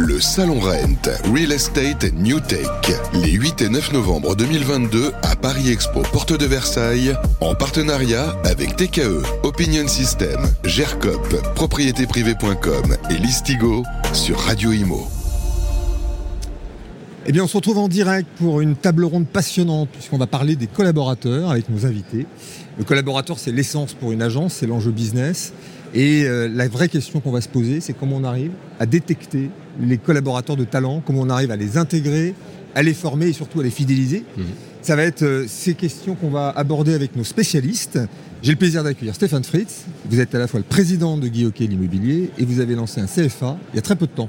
Le Salon Rent, Real Estate New Tech, les 8 et 9 novembre 2022 à Paris Expo Porte de Versailles, en partenariat avec TKE, Opinion System, GERCOP, propriétéprivée.com et Listigo sur Radio Imo. Eh bien, on se retrouve en direct pour une table ronde passionnante, puisqu'on va parler des collaborateurs avec nos invités. Le collaborateur, c'est l'essence pour une agence, c'est l'enjeu business. Et euh, la vraie question qu'on va se poser, c'est comment on arrive à détecter les collaborateurs de talent, comment on arrive à les intégrer, à les former et surtout à les fidéliser. Mhm. Ça va être euh, ces questions qu'on va aborder avec nos spécialistes. J'ai le plaisir d'accueillir Stéphane Fritz. Vous êtes à la fois le président de Guy Hockey l'immobilier et vous avez lancé un CFA il y a très peu de temps.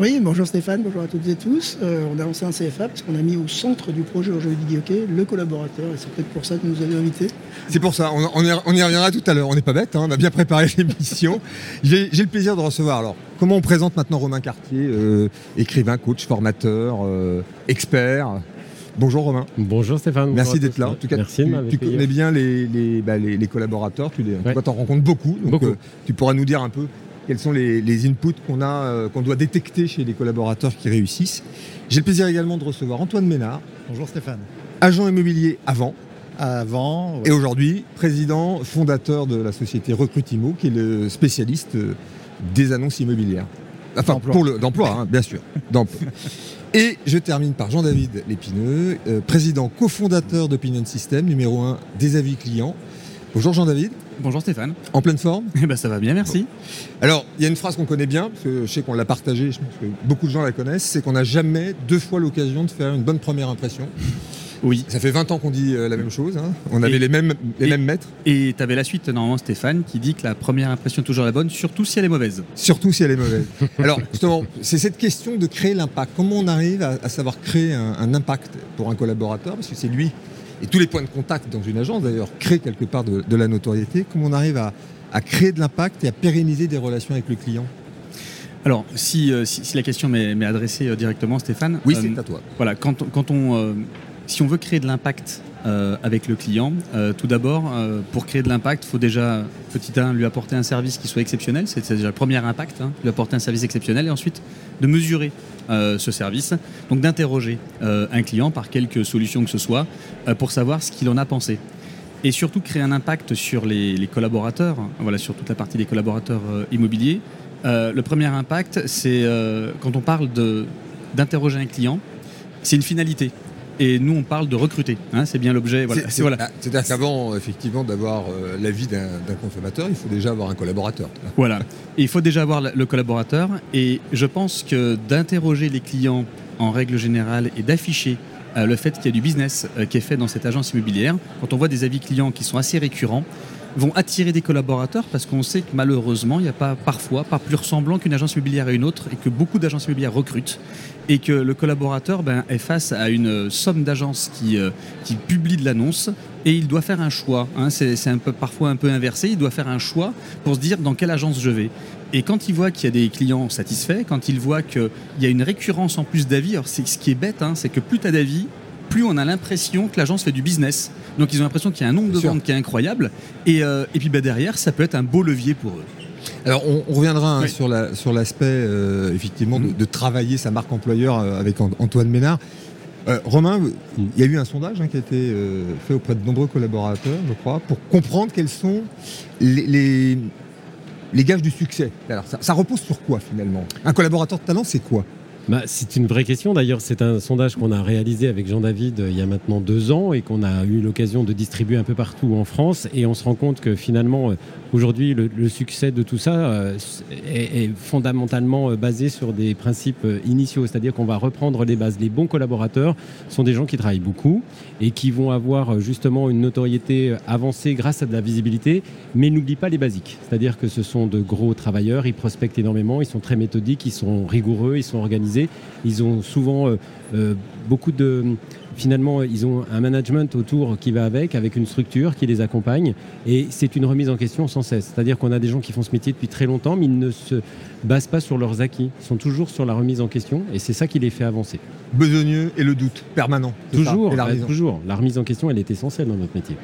Oui, bonjour Stéphane, bonjour à toutes et tous. Euh, on a lancé un CFA parce qu'on a mis au centre du projet aujourd'hui du hockey le collaborateur et c'est peut-être pour ça que nous avez invités. C'est pour ça, on, on y, on y reviendra tout à l'heure. On n'est pas bête, hein, on a bien préparé l'émission. J'ai le plaisir de recevoir. Alors, comment on présente maintenant Romain Cartier, euh, écrivain, coach, formateur, euh, expert Bonjour Romain. Bonjour Stéphane. Merci d'être là. En tout cas, Merci tu, connais bien les, les, bah, les- les collaborateurs, tu les, Ouais. toi, t'en rencontres beaucoup. Donc, Beaucoup. euh, tu pourras nous dire un peu quels sont les, les inputs qu'on a, euh, qu'on doit détecter chez les collaborateurs qui réussissent. J'ai le plaisir également de recevoir Antoine Ménard, Bonjour Stéphane. agent immobilier avant Avant, ouais. et aujourd'hui président fondateur de la société Recrutimo, qui est le spécialiste euh, des annonces immobilières. Enfin, D'emploi. pour le d'emploi, hein, bien sûr, d'emploi. Et je termine par Jean-David Lépineux, euh, président cofondateur d'Opinion System, numéro 1 des avis clients. Bonjour Jean-David, Bonjour Stéphane. en pleine forme? Eh ben, ça va bien, merci. Alors, il y a une phrase qu'on connaît bien, parce que je sais qu'on l'a partagée, je pense que beaucoup de gens la connaissent, c'est qu'on n'a jamais deux fois l'occasion de faire une bonne première impression. Oui. Ça fait 20 ans qu'on dit euh, la même chose, hein. on avait Et- les mêmes, les et- mêmes maîtres, Et tu avais la suite, normalement, Stéphane, qui dit que la première impression est toujours la bonne, surtout si elle est mauvaise. surtout si elle est mauvaise. Alors, justement, c'est cette question de créer l'impact. Comment on arrive à, à savoir créer un, un impact pour un collaborateur? Parce que c'est lui, et tous les points de contact dans une agence d'ailleurs, créent quelque part de, de la notoriété. Comment on arrive à, à créer de l'impact et à pérenniser des relations avec le client? Alors, si, euh, si, si la question m'est adressée euh, directement, Stéphane. Oui, euh, c'est à toi. Voilà, quand, on- quand on, euh, si on veut créer de l'impact euh, avec le client, euh, tout d'abord, euh, pour créer de l'impact, il faut déjà, petit 1, lui apporter un service qui soit exceptionnel. C'est déjà le premier impact, hein, lui apporter un service exceptionnel. Et ensuite, de mesurer ce service. Donc, d'interroger un client par quelque solution que ce soit pour savoir ce qu'il en a pensé. Et surtout, créer un impact sur les, les collaborateurs, voilà, sur toute la partie des collaborateurs immobiliers. Le premier impact, c'est quand on parle d'interroger un client, c'est une finalité. Et nous, on parle de recruter. hein, c'est bien l'objet. Voilà. C'est- voilà. C'est-à-dire qu'avant, effectivement, d'avoir euh, l'avis d'un d'un consommateur, il faut déjà avoir un collaborateur. Voilà. Et il faut déjà avoir le collaborateur. Et je pense que d'interroger les clients en règle générale et d'afficher euh, le fait qu'il y a du business euh, qui est fait dans cette agence immobilière, quand on voit des avis clients qui sont assez récurrents, vont attirer des collaborateurs parce qu'on sait que malheureusement, il n'y a pas parfois pas plus ressemblant qu'une agence immobilière à une autre et que beaucoup d'agences immobilières recrutent et que le collaborateur ben, est face à une somme d'agences qui, euh, qui publient de l'annonce et il doit faire un choix. hein. c'est parfois un peu inversé. Il doit faire un choix pour se dire dans quelle agence je vais. Et quand il voit qu'il y a des clients satisfaits, quand il voit qu'il y a une récurrence en plus d'avis, alors ce qui est bête, hein, c'est que plus tu as d'avis, plus on a l'impression que l'agence fait du business. Donc ils ont l'impression qu'il y a un nombre Bien de sûr. ventes qui est incroyable. Et, euh, et puis bah, derrière, ça peut être un beau levier pour eux. Alors, on, on reviendra hein, sur la- sur l'aspect, euh, effectivement, de, Mhm. de travailler sa marque employeur euh, avec An- Antoine Ménard. Euh, Romain, il y a eu un sondage hein, qui a été euh, fait auprès de nombreux collaborateurs, je crois, pour comprendre quels sont les, les, les gages du succès. Alors, ça, ça repose sur quoi, finalement? Un collaborateur de talent, c'est quoi? Bah, c'est une vraie question. D'ailleurs, c'est un sondage qu'on a réalisé avec Jean-David euh, il y a maintenant deux ans et qu'on a eu l'occasion de distribuer un peu partout en France. Et on se rend compte que finalement, euh, aujourd'hui, le, succès de tout ça euh, est, est fondamentalement basé sur des principes initiaux. C'est-à-dire qu'on va reprendre les bases. Les bons collaborateurs sont des gens qui travaillent beaucoup et qui vont avoir justement une notoriété avancée grâce à de la visibilité, mais n'oublie pas les basiques. C'est-à-dire que ce sont de gros travailleurs, ils prospectent énormément, ils sont très méthodiques, ils sont rigoureux, ils sont organisés, ils ont souvent euh, euh, beaucoup de... Finalement, ils ont un management autour qui va avec, avec une structure qui les accompagne, et c'est une remise en question sans cesse. C'est-à-dire qu'on a des gens qui font ce métier depuis très longtemps, mais ils ne se basent pas sur leurs acquis, ils sont toujours sur la remise en question, et c'est ça qui les fait avancer. Besogneux et le doute permanent. Toujours, et la bah, raison. toujours. La remise en question, elle est essentielle dans notre métier.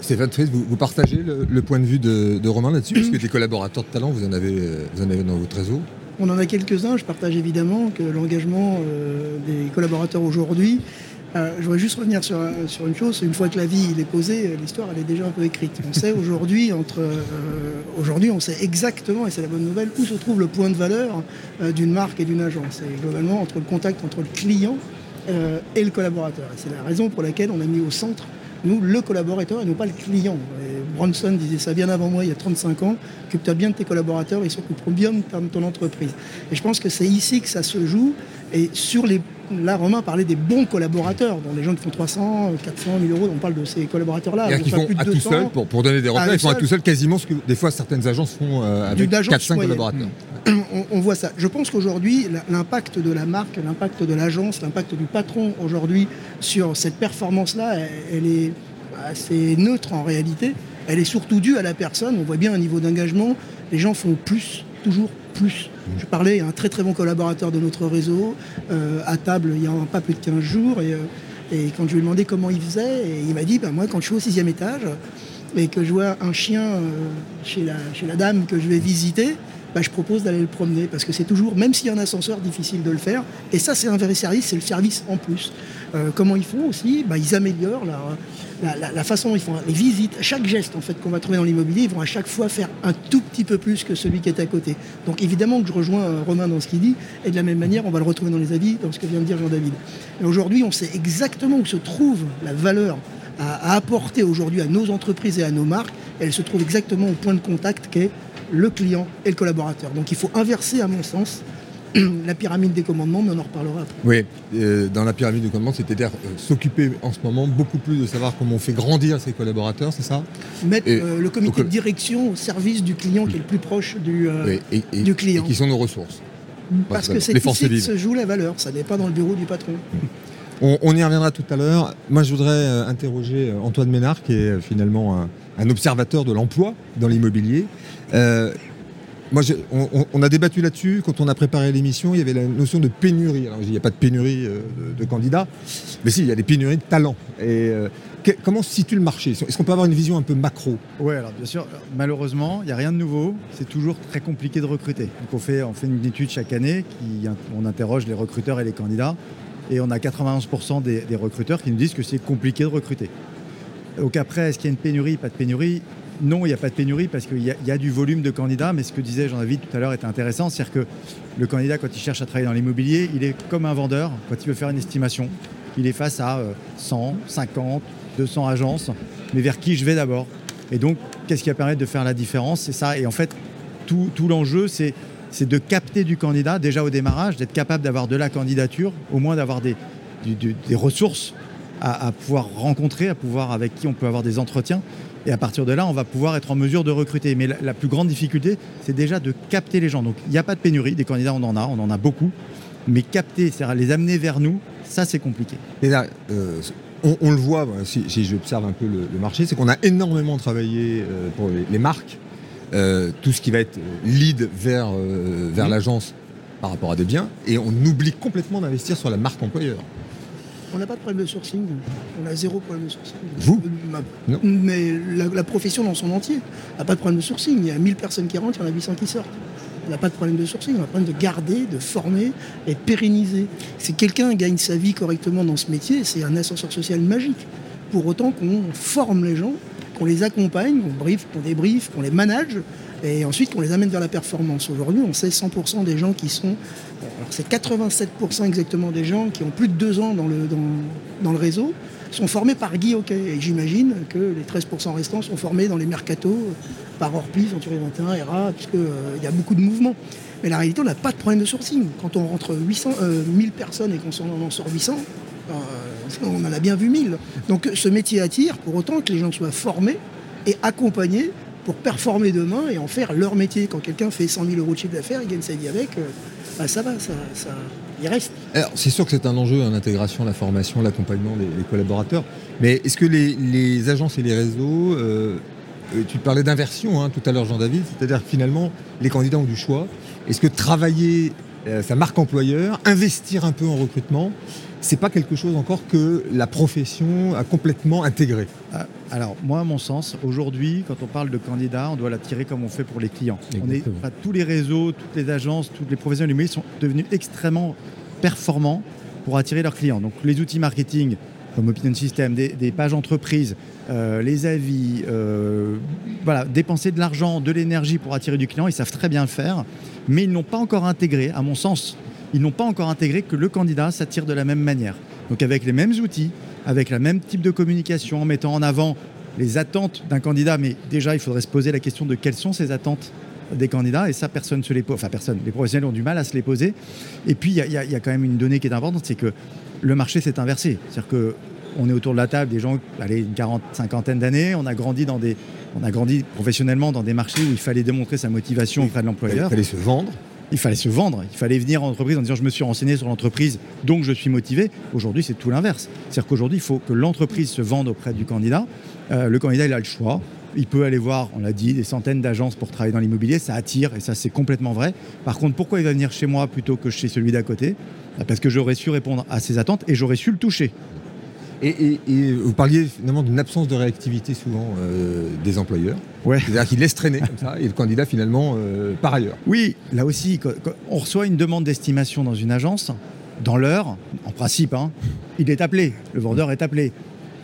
Stéphane Fritz, vous, vous partagez le, le point de vue de, de Romain là-dessus? Parce que des collaborateurs de talent, vous en avez, euh, vous en avez dans votre réseau On en a quelques-uns. Je partage évidemment que l'engagement euh, des collaborateurs aujourd'hui. euh, je voudrais juste revenir sur, une chose. Une fois que la vie est posée, l'histoire elle est déjà un peu écrite. On sait aujourd'hui euh, aujourd'hui on sait exactement et c'est la bonne nouvelle où se trouve le point de valeur euh, d'une marque et d'une agence. Et globalement entre le contact entre le client euh, et le collaborateur. C'est la raison pour laquelle on a mis au centre nous, le collaborateur et non pas le client. Bronson disait ça bien avant moi, il y a 35 ans. Occupe-toi bien de tes collaborateurs, ils s'occuperont bien de ton entreprise. Et je pense que c'est ici que ça se joue. Et sur les. Là, Romain parlait des bons collaborateurs, dont les gens qui font 300, 400 000 euros, on parle de ces collaborateurs-là. Fait font plus de à tout 200. seul, pour, pour donner des repères, eux ils font à tout seul quasiment ce que des fois certaines agences font euh, avec D'une agence 4-5 moyenne. collaborateurs. on, on voit ça. Je pense qu'aujourd'hui, l'impact de la marque, l'impact de l'agence, l'impact du patron aujourd'hui sur cette performance-là, elle, elle est assez neutre en réalité. Elle est surtout due à la personne. On voit bien un niveau d'engagement. Les gens font plus, toujours plus. Je parlais à un très très bon collaborateur de notre réseau euh, à table il y a pas plus de 15 jours et, euh, et quand je lui ai demandé comment il faisait, il m'a dit ben moi quand je suis au sixième étage et que je vois un chien euh, chez, la, chez la dame que je vais visiter, bah, je propose d'aller le promener parce que c'est toujours, même s'il y a un ascenseur, difficile de le faire. Et ça, c'est un vrai service, c'est le service en plus. Euh, comment ils font aussi? Bah, Ils améliorent la, la- façon dont ils font les visites. Chaque geste en fait qu'on va trouver dans l'immobilier, ils vont à chaque fois faire un tout petit peu plus que celui qui est à côté. Donc évidemment que je rejoins euh, Romain dans ce qu'il dit, et de la même manière, on va le retrouver dans les avis, dans ce que vient de dire Jean-David. Et aujourd'hui, on sait exactement où se trouve la valeur à, à apporter aujourd'hui à nos entreprises et à nos marques. Elle se trouve exactement au point de contact qu'est le client et le collaborateur. Donc il faut inverser, à mon sens, la pyramide des commandements, mais on en reparlera après. Oui, euh, dans la pyramide de commandement, c'est-à-dire euh, s'occuper en ce moment beaucoup plus de savoir comment on fait grandir ses collaborateurs, c'est ça Mettre Et- euh, le comité de direction au service du client qui est le plus proche du, Oui, et, et- du client. et qui sont nos ressources. Parce que c'est ici que se joue la valeur, ça n'est pas dans le bureau du patron. On, on y reviendra tout à l'heure. Moi, je voudrais interroger Antoine Ménard, qui est finalement un, un observateur de l'emploi dans l'immobilier. Moi, on, a débattu là-dessus quand on a préparé l'émission. Il y avait la notion de pénurie. Alors, il n'y a pas de pénurie euh, de, candidats, mais si, il y a des pénuries de talents. Euh, comment se situe le marché? Est-ce qu'on peut avoir une vision un peu macro? Oui, alors bien sûr, malheureusement, il n'y a rien de nouveau. C'est toujours très compliqué de recruter. Donc on fait, on fait une étude chaque année, qui, on interroge les recruteurs et les candidats, et on a 91% des, des recruteurs qui nous disent que c'est compliqué de recruter. Donc après, est-ce qu'il y a une pénurie? Pas de pénurie Non, il n'y a pas de pénurie parce qu'il y, a- du volume de candidats, mais ce que disait Jean-David tout à l'heure était intéressant, c'est-à-dire que le candidat, quand il cherche à travailler dans l'immobilier, il est comme un vendeur, quand il veut faire une estimation, il est face à euh, 100, 50, 200 agences, mais vers qui je vais d'abord? Et donc, qu'est-ce qui va permettre de faire la différence? C'est ça, et en fait, tout, l'enjeu, c'est de capter du candidat déjà au démarrage, d'être capable d'avoir de la candidature, au moins d'avoir des, ressources à pouvoir rencontrer, à pouvoir avec qui on peut avoir des entretiens. Et à partir de là, on va pouvoir être en mesure de recruter. Mais la, la plus grande difficulté, c'est déjà de capter les gens. Donc il n'y a pas de pénurie, des candidats on en a, on en a beaucoup. Mais capter, c'est-à-dire les amener vers nous, ça c'est compliqué. Et là, euh, on, on le voit, voilà, si, si j'observe un peu le, le marché, c'est qu'on a énormément travaillé euh, pour les, les marques, euh, tout ce qui va être lead vers, vers Mhm. l'agence par rapport à des biens, et on oublie complètement d'investir sur la marque employeur. On n'a pas de problème de sourcing, on a zéro problème de sourcing. Vous ma- Non. Mais la, la profession dans son entier n'a pas de problème de sourcing. Il y a 1000 personnes qui rentrent, il y en a 800 qui sortent. On n'a pas de problème de sourcing, on a un problème de garder, de former et de pérenniser. Si quelqu'un gagne sa vie correctement dans ce métier, c'est un ascenseur social magique. Pour autant qu'on forme les gens, qu'on les accompagne, qu'on brief, qu'on débriefe, qu'on les manage et ensuite qu'on les amène vers la performance. Aujourd'hui, on sait 100% des gens qui sont. C'est 87% exactement des gens qui ont plus de deux ans dans le, réseau sont formés par Guy Hockey. Et j'imagine que les 13% restants sont formés dans les mercatos euh, par Orpi, Century 21, ERA, puisqu'il y a beaucoup de mouvements. Mais la réalité, on n'a pas de problème de sourcing. Quand on rentre 800, euh, 1000 personnes et qu'on en sort 800, euh, on en a bien vu 1000. Donc ce métier attire pour autant que les gens soient formés et accompagnés pour performer demain et en faire leur métier. Quand quelqu'un fait 100 000 euros de chiffre d'affaires, il gagne sa vie avec, euh, bah, ça va, ça, ça, il reste. Alors, c'est sûr que c'est un enjeu, hein, l'intégration, la formation, l'accompagnement des, collaborateurs. Mais est-ce que les, agences et les réseaux, euh, euh, tu parlais d'inversion hein, tout à l'heure, Jean-David, c'est-à-dire que finalement, les candidats ont du choix. Est-ce que travailler euh, sa marque employeur, investir un peu en recrutement, c'est pas quelque chose encore que la profession a complètement intégré. Ah, alors, moi, à mon sens, aujourd'hui, quand on parle de candidats, on doit l'attirer comme on fait pour les clients. On est, tous les réseaux, toutes les agences, tous les professionnels du métier sont devenus extrêmement performants pour attirer leurs clients. Donc, les outils marketing, comme Opinion System, des, des pages entreprises, euh, les avis, euh, voilà, dépenser de l'argent, de l'énergie pour attirer du client, ils savent très bien le faire, mais ils n'ont pas encore intégré, à mon sens, ils n'ont pas encore intégré que le candidat s'attire de la même manière. Donc avec les mêmes outils, avec le même type de communication, en mettant en avant les attentes d'un candidat, mais déjà il faudrait se poser la question de quelles sont ces attentes des candidats, et ça personne se les pose, enfin personne, les professionnels ont du mal à se les poser. Et puis il y, a- il il quand même une donnée qui est importante, c'est que le marché s'est inversé. C'est-à-dire que on est autour de la table des gens, allez, une quarante, cinquantaine d'années, on a grandi on a grandi professionnellement dans des marchés où il fallait démontrer sa motivation auprès de Il l'employeur. fallait se vendre. Il fallait se vendre, il fallait venir en entreprise en disant je me suis renseigné sur l'entreprise, donc je suis motivé. Aujourd'hui, c'est tout l'inverse. C'est-à-dire qu'aujourd'hui, il faut que l'entreprise se vende auprès du candidat. Euh, le candidat, il a le choix. Il peut aller voir, on l'a dit, des centaines d'agences pour travailler dans l'immobilier. Ça attire et ça, c'est complètement vrai. Par contre, pourquoi il va venir chez moi plutôt que chez celui d'à côté? Bah, Parce que j'aurais su répondre à ses attentes et j'aurais su le toucher. Et, et- et vous parliez finalement d'une absence de réactivité souvent euh, des employeurs. Ouais. C'est-à-dire qu'ils laissent traîner comme ça et le candidat finalement euh, par ailleurs. Oui, là aussi, quand, quand on reçoit une demande d'estimation dans une agence, dans l'heure, en principe, hein, il est appelé, le vendeur est appelé.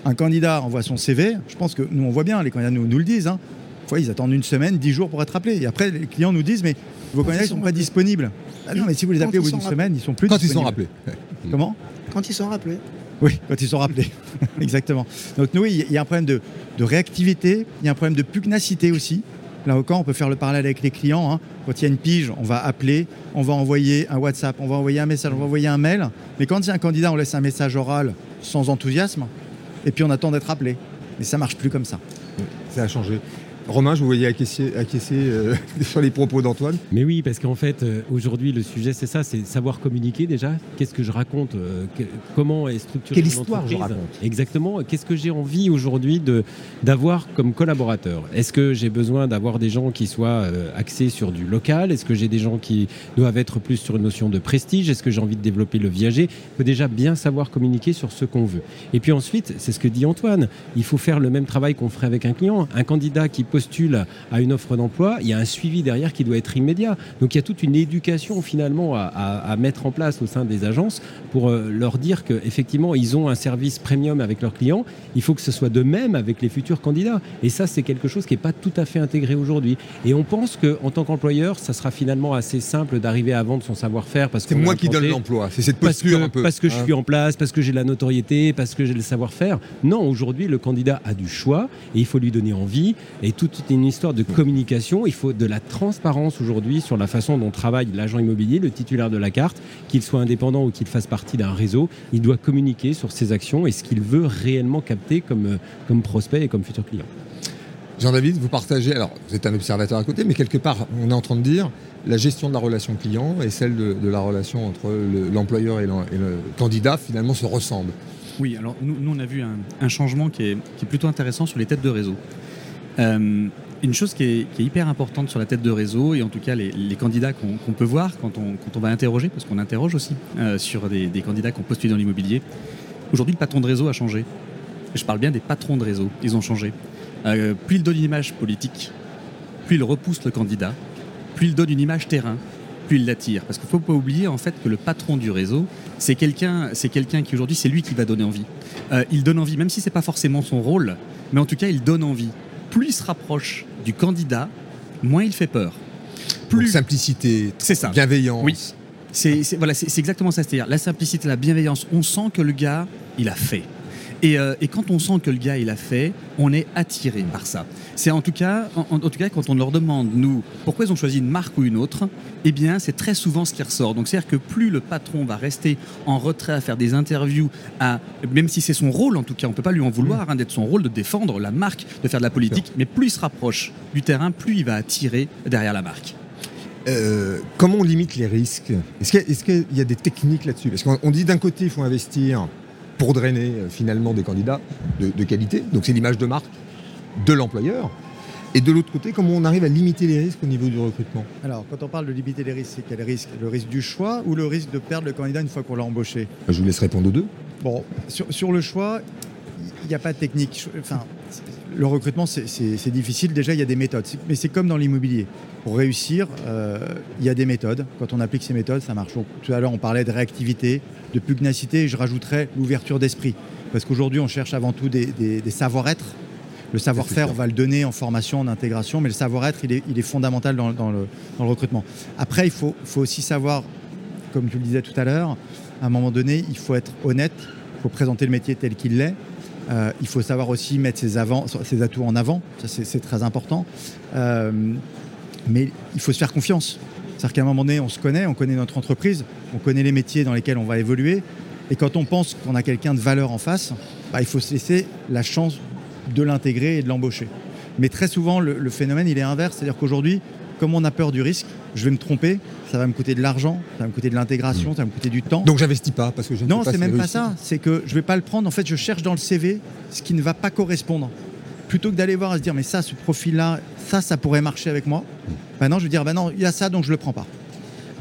Un candidat envoie son CV, je pense que nous on voit bien, les candidats nous, nous le disent, hein. Des fois ils attendent une semaine, dix jours pour être appelés. Et après les clients nous disent, mais vos candidats ils ne sont sont pas disponibles. Ah non, mais si vous les appelez au bout d'une semaine, ils sont plus Quand ils sont disponibles. rappelés. Comment? Quand ils sont rappelés. Oui, quand ils sont rappelés. Exactement. Donc nous, il y a un problème de, réactivité, il y a un problème de pugnacité aussi. Là encore, on peut faire le parallèle avec les clients. hein. Quand il y a une pige, on va appeler, on va envoyer un WhatsApp, on va envoyer un message, on va envoyer un mail. Mais quand il y a un candidat, on laisse un message oral sans enthousiasme, et puis on attend d'être appelé. Mais ça marche plus comme ça. Ça a changé. Romain, je vous voyais acquiescer, acquiescer, euh, sur les propos d'Antoine. Mais oui, parce qu'en fait, euh, aujourd'hui, le sujet, c'est ça, c'est savoir communiquer déjà. Qu'est-ce que je raconte euh, que- Comment est structurée Quelle histoire je raconte Exactement. Qu'est-ce que j'ai envie aujourd'hui de d'avoir comme collaborateur Est-ce que j'ai besoin d'avoir des gens qui soient euh, axés sur du local Est-ce que j'ai des gens qui doivent être plus sur une notion de prestige Est-ce que j'ai envie de développer le viager Il faut déjà bien savoir communiquer sur ce qu'on veut. Et puis ensuite, c'est ce que dit Antoine, il faut faire le même travail qu'on ferait avec un client. Un candidat qui postule à une offre d'emploi, il y a un suivi derrière qui doit être immédiat. Donc il y a toute une éducation finalement à, à- à mettre en place au sein des agences pour euh, leur dire qu'effectivement, ils ont un service premium avec leurs clients. Il faut que ce soit de même avec les futurs candidats. Et ça, c'est quelque chose qui n'est pas tout à fait intégré aujourd'hui. Et on pense qu'en tant qu'employeur, ça sera finalement assez simple d'arriver à vendre son savoir-faire parce C'est moi qui donne l'emploi. C'est cette parce posture que, un peu. parce que je hein. suis en place, parce que j'ai la notoriété, parce que j'ai le savoir-faire. Non, aujourd'hui, le candidat a du choix et il faut lui donner envie. Et toute une histoire de communication. Il faut de la transparence aujourd'hui sur la façon dont travaille l'agent immobilier, le titulaire de la carte, qu'il soit indépendant ou qu'il fasse partie d'un réseau. Il doit communiquer sur ses actions et ce qu'il veut réellement capter comme, euh, comme prospect et comme futur client. Jean-David, vous partagez, alors vous êtes un observateur à côté, mais quelque part, on est en train de dire la gestion de la relation client et celle de, de la relation entre le- l'employeur et le candidat finalement se ressemblent. Oui, alors nous, nous, on a vu un, un changement qui est, qui est plutôt intéressant sur les têtes de réseau. Euh, une chose qui est, hyper importante sur la tête de réseau, et en tout cas les, candidats qu'on qu'on peut voir quand on, va interroger, parce qu'on interroge aussi euh, sur des, candidats qui ont postulé dans l'immobilier, aujourd'hui le patron de réseau a changé. Je parle bien des patrons de réseau, ils ont changé. Euh, plus il donne une image politique, plus il repousse le candidat, plus il donne une image terrain, plus il l'attire. Parce qu'il ne faut pas oublier en fait que le patron du réseau, c'est quelqu'un, c'est qui aujourd'hui, c'est lui qui va donner envie. Euh, il donne envie, même si c'est pas forcément son rôle, mais en tout cas, il donne envie. Plus il se rapproche du candidat, moins il fait peur. Donc, Plus simplicité, c'est ça. bienveillance. Oui. C'est c'est- voilà, c'est c'est exactement ça. C'est-à-dire la simplicité, la bienveillance. On sent que le gars, il a fait. Et, euh, et quand on sent que le gars, il a fait, on est attiré par ça. C'est en tout cas, en, en tout cas, quand on leur demande nous pourquoi ils ont choisi une marque ou une autre, eh bien, c'est très souvent ce qui ressort. Donc, c'est-à-dire que plus le patron va rester en retrait à faire des interviews, à même si c'est son rôle, en tout cas, on peut pas lui en vouloir hein, d'être son rôle de défendre la marque, de faire de la politique, mais plus il se rapproche du terrain, plus il va attirer derrière la marque. Euh, comment on limite les risques? Est-ce qu'il y, y a des techniques là-dessus? Parce qu'on on dit d'un côté, il faut investir pour drainer euh, finalement des candidats de, de qualité, donc c'est l'image de marque de l'employeur. Et de l'autre côté, comment on arrive à limiter les risques au niveau du recrutement? Alors, quand on parle de limiter les risques, c'est quel risque? Le risque du choix ou le risque de perdre le candidat une fois qu'on l'a embauché? Je vous laisse répondre aux deux. Bon, sur, sur le choix, il n'y a pas de technique. Enfin, le recrutement, c'est difficile. Déjà, il y a des méthodes. Mais c'est comme dans l'immobilier. Pour réussir, euh, il y a des méthodes. Quand on applique ces méthodes, ça marche. tout à l'heure, on parlait de réactivité, de pugnacité. Et je rajouterais l'ouverture d'esprit. Parce qu'aujourd'hui, on cherche avant tout des, des savoir-être le savoir-faire, on va le donner en formation, en intégration, mais le savoir-être, il est, fondamental dans, le, recrutement. Après, il faut, aussi savoir, comme tu le disais tout à l'heure, à un moment donné, il faut être honnête, il faut présenter le métier tel qu'il l'est. Euh, il faut savoir aussi mettre ses, atouts en avant, c'est très important. Euh, mais il faut se faire confiance. C'est-à-dire qu'à un moment donné, on se connaît, on connaît notre entreprise, on connaît les métiers dans lesquels on va évoluer. Et quand on pense qu'on a quelqu'un de valeur en face, bah, il faut se laisser la chance de l'intégrer et de l'embaucher. Mais très souvent, le, phénomène, il est inverse. C'est-à-dire qu'aujourd'hui, comme on a peur du risque, je vais me tromper, ça va me coûter de l'argent, ça va me coûter de l'intégration, mmh. ça va me coûter du temps. Donc j'investis pas parce que je ne Non, c'est même pas ça. C'est que je vais pas le prendre. En fait, je cherche dans le CV ce qui ne va pas correspondre. Plutôt que d'aller voir et se dire, mais ça, ce profil-là, ça, ça pourrait marcher avec moi. Maintenant, je vais dire, ben non, il y a ça, donc je le prends pas.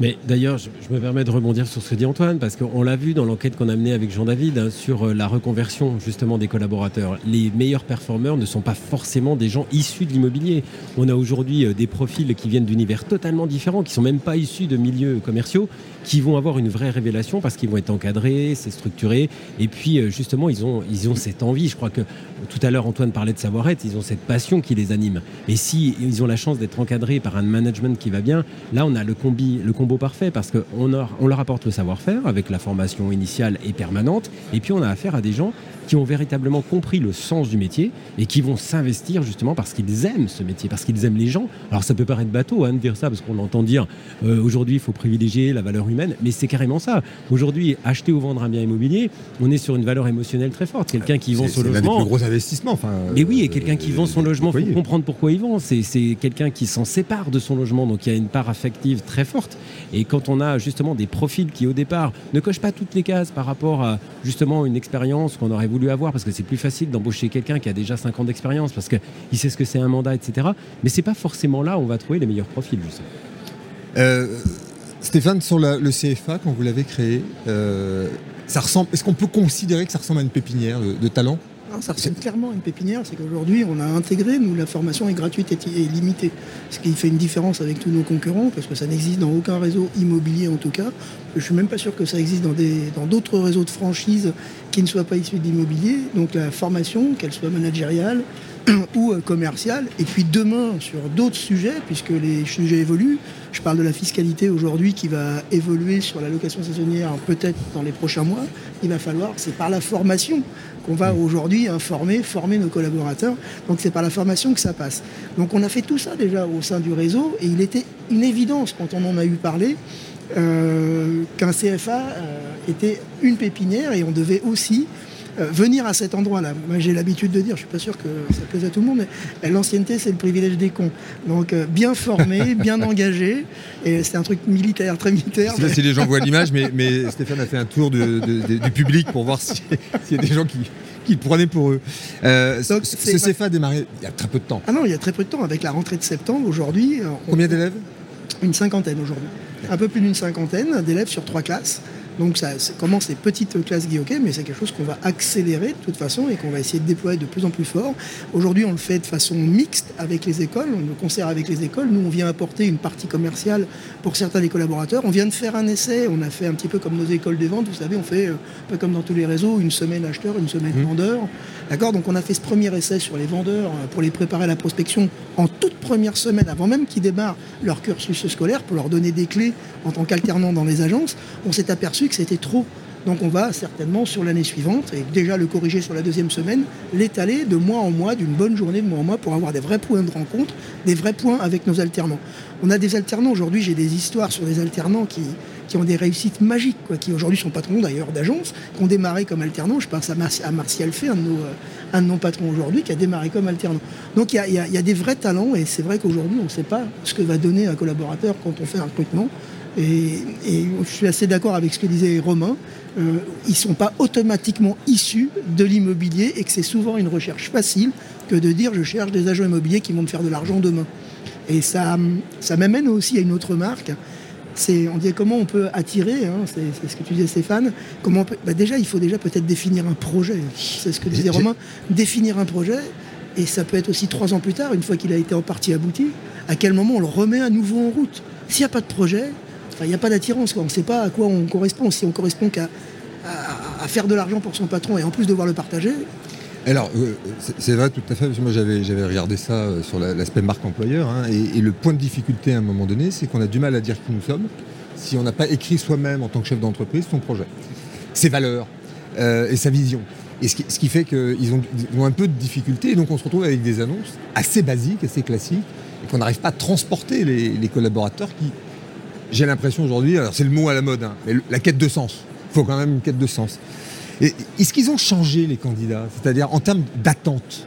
Mais d'ailleurs, je, me permets de rebondir sur ce que dit Antoine, parce qu'on l'a vu dans l'enquête qu'on a menée avec Jean-David hein, sur euh, la reconversion justement des collaborateurs. Les meilleurs performeurs ne sont pas forcément des gens issus de l'immobilier. On a aujourd'hui euh, des profils qui viennent d'univers totalement différents, qui sont même pas issus de milieux commerciaux, qui vont avoir une vraie révélation parce qu'ils vont être encadrés, c'est structuré, et puis euh, justement ils ont, ils ont cette envie. Je crois que tout à l'heure Antoine parlait de savoir-être, ils ont cette passion qui les anime. Et si ont la chance d'être encadrés par un management qui va bien, là on a le combi, le combo parfait parce qu'on on leur apporte le savoir-faire avec la formation initiale et permanente, et puis on a affaire à des gens qui ont véritablement compris le sens du métier et qui vont s'investir justement parce qu'ils aiment ce métier, parce qu'ils aiment les gens. Alors ça peut paraître bateau hein, de dire ça parce qu'on entend dire euh, aujourd'hui il faut privilégier la valeur humaine, mais c'est carrément ça. Aujourd'hui, acheter ou vendre un bien immobilier, on est sur une valeur émotionnelle très forte. Quelqu'un qui vend son logement. C'est plus gros investissements. Enfin, mais oui, et quelqu'un qui vend son euh, logement, il faut comprendre pourquoi il vend. C'est quelqu'un qui s'en sépare de son logement, donc il y a une part affective très forte. Et quand on a justement des profils qui au départ ne cochent pas toutes les cases par rapport à justement une expérience qu'on aurait voulu avoir, parce que c'est plus facile d'embaucher quelqu'un qui a déjà 5 ans d'expérience, parce qu'il sait ce que c'est un mandat, etc. Mais c'est pas forcément là où on va trouver les meilleurs profils, justement. Euh, Stéphane, sur le CFA, quand vous l'avez créé, euh, ça ressemble. Est-ce qu'on peut considérer que ça ressemble à une pépinière de talent? Ça ressemble clairement à une pépinière, c'est qu'aujourd'hui on a intégré, nous la formation est gratuite et limitée, ce qui fait une différence avec tous nos concurrents, parce que ça n'existe dans aucun réseau immobilier en tout cas. Je suis même pas sûr que ça existe dans d'autres réseaux de franchise qui ne soient pas issus de l'immobilier. Donc la formation, qu'elle soit managériale, ou euh, commerciale. Et puis demain, sur d'autres sujets, puisque les sujets évoluent, je parle de la fiscalité aujourd'hui qui va évoluer sur la location saisonnière peut-être dans les prochains mois. Il va falloir, c'est par la formation qu'on va aujourd'hui informer, former nos collaborateurs. Donc c'est par la formation que ça passe. Donc on a fait tout ça déjà au sein du réseau et il était une évidence quand on en a eu parlé euh, qu'un CFA euh, était une pépinière et on devait aussi euh, venir à cet endroit-là. Moi, j'ai l'habitude de dire, je suis pas sûr que ça plaise à tout le monde, mais l'ancienneté, c'est le privilège des cons. Donc, euh, bien formé, bien engagé, et c'est un truc militaire, très militaire. Si les gens voient l'image, mais, mais, Stéphane a fait un tour du public pour voir s'il y a des gens qui, qui le prenaient pour eux. Euh, ce CFA a démarré il y a très peu de temps. Ah non, il y a très peu de temps, avec la rentrée de septembre aujourd'hui. Combien d'élèves? Une cinquantaine aujourd'hui. Un peu plus d'une cinquantaine d'élèves sur trois classes. Donc ça, commence les petites classes Guy mais c'est quelque chose qu'on va accélérer de toute façon et qu'on va essayer de déployer de plus en plus fort. Aujourd'hui, on le fait de façon mixte avec les écoles, on le concert avec les écoles. Nous, on vient apporter une partie commerciale pour certains des collaborateurs. On vient de faire un essai, on a fait un petit peu comme nos écoles des ventes, vous savez, on fait, euh, pas comme dans tous les réseaux, une semaine acheteur, une semaine mmh. D'accord Donc on a fait ce premier essai sur les vendeurs euh, pour les préparer à la prospection en toute première semaine, avant même qu'ils démarrent leur cursus scolaire, pour leur donner des clés en tant qu'alternant dans les agences. On s'est aperçu que c'était trop. Donc on va certainement sur l'année suivante, et déjà le corriger sur la deuxième semaine, l'étaler de mois en mois, d'une bonne journée de mois en mois, pour avoir des vrais points de rencontre, des vrais points avec nos alternants. On a des alternants, aujourd'hui j'ai des histoires sur des alternants qui, qui ont des réussites magiques, quoi, qui aujourd'hui sont patrons d'ailleurs d'agence, qui ont démarré comme alternants. Je pense à, Martial Fay, un de nos, un de nos patrons aujourd'hui, qui a démarré comme alternant. Donc il y, y a, des vrais talents, et c'est vrai qu'aujourd'hui on ne sait pas ce que va donner un collaborateur quand on fait un recrutement. Et, je suis assez d'accord avec ce que disait Romain. Euh, ils ne sont pas automatiquement issus de l'immobilier et que c'est souvent une recherche facile que de dire je cherche des agents immobiliers qui vont me faire de l'argent demain. Et ça, ça m'amène aussi à une autre marque. C'est, on dit comment on peut attirer, hein, c'est, ce que tu disais Stéphane. Comment bah, déjà, il faut déjà peut-être définir un projet. C'est ce que disait Romain. Définir un projet, et ça peut être aussi trois ans plus tard, une fois qu'il a été en partie abouti, à quel moment on le remet à nouveau en route. S'il n'y a pas de projet, il n'y a pas d'attirance. On ne sait pas à quoi on correspond. Si on correspond qu'à à, faire de l'argent pour son patron et en plus devoir le partager, alors, euh, c'est vrai tout à fait, parce que moi j'avais, regardé ça euh, sur l'aspect marque employeur, hein, et, le point de difficulté à un moment donné, c'est qu'on a du mal à dire qui nous sommes si on n'a pas écrit soi-même en tant que chef d'entreprise son projet, ses valeurs euh, et sa vision. Et ce qui, fait qu'ils ont, un peu de difficulté, et donc on se retrouve avec des annonces assez basiques, assez classiques, et qu'on n'arrive pas à transporter les, collaborateurs qui, j'ai l'impression aujourd'hui, alors c'est le mot à la mode, hein, mais la quête de sens. Il faut quand même une quête de sens. Est-ce qu'ils ont changé les candidats C'est-à-dire en termes d'attente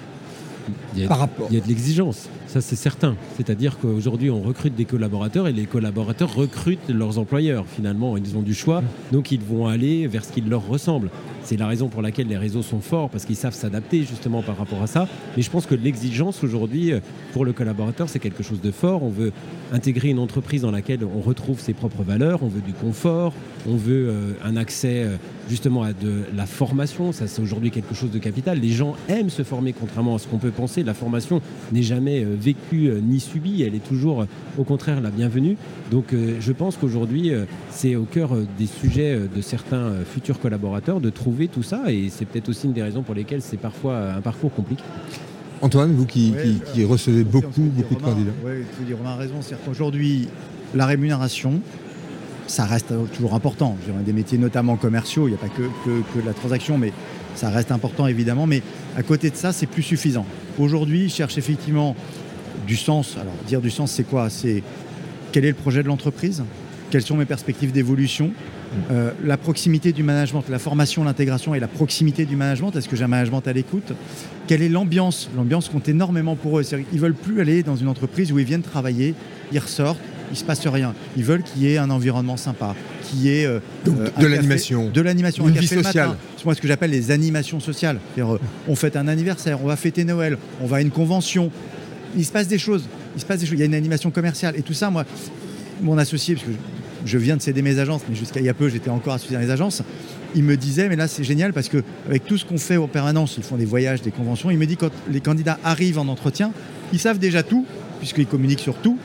par rapport Il y a de l'exigence, ça c'est certain. C'est-à-dire qu'aujourd'hui on recrute des collaborateurs et les collaborateurs recrutent leurs employeurs. Finalement, ils ont du choix, donc ils vont aller vers ce qui leur ressemble. C'est la raison pour laquelle les réseaux sont forts, parce qu'ils savent s'adapter justement par rapport à ça. Mais je pense que l'exigence aujourd'hui, euh, pour le collaborateur, c'est quelque chose de fort. On veut intégrer une entreprise dans laquelle on retrouve ses propres valeurs, on veut du confort, on veut euh, un accès euh, justement à de la formation. Ça, c'est aujourd'hui quelque chose de capital. Les gens aiment se former, contrairement à ce qu'on peut penser. La formation n'est jamais vécue ni subie, elle est toujours au contraire la bienvenue. Donc je pense qu'aujourd'hui, c'est au cœur des sujets de certains futurs collaborateurs de trouver tout ça et c'est peut-être aussi une des raisons pour lesquelles c'est parfois un parcours compliqué. Antoine, vous qui, recevez beaucoup, beaucoup de candidats. Oui, dire, on a raison. C'est qu'aujourd'hui, la rémunération, ça reste toujours important. des métiers notamment commerciaux, il n'y a pas que, que, la transaction, mais ça reste important évidemment. Mais à côté de ça, c'est plus suffisant. Aujourd'hui, je cherche effectivement du sens. Alors, dire du sens, c'est quoi? C'est quel est le projet de l'entreprise? Quelles sont mes perspectives d'évolution? Euh, la proximité du management, la formation, l'intégration et la proximité du management. Est-ce que j'ai un management à l'écoute? Quelle est l'ambiance? L'ambiance compte énormément pour eux. Ils veulent plus aller dans une entreprise où ils viennent travailler, ils ressortent, il se passe rien. Ils veulent qu'il y ait un environnement sympa, qu'il y ait euh, euh, de l'animation, de l'animation, une vie sociale. C'est moi ce que j'appelle les animations sociales. on fête un anniversaire, on va fêter Noël, on va à une convention. Il se passe des choses. Il se passe des choses. Il y a une animation commerciale et tout ça. Moi, mon associé, parce que je viens de céder mes agences, mais jusqu'à il y a peu, j'étais encore associé dans les agences. Il me disait, mais là c'est génial parce que avec tout ce qu'on fait en permanence, ils font des voyages, des conventions. Il me dit quand les candidats arrivent en entretien, ils savent déjà tout puisqu'ils communiquent sur tout.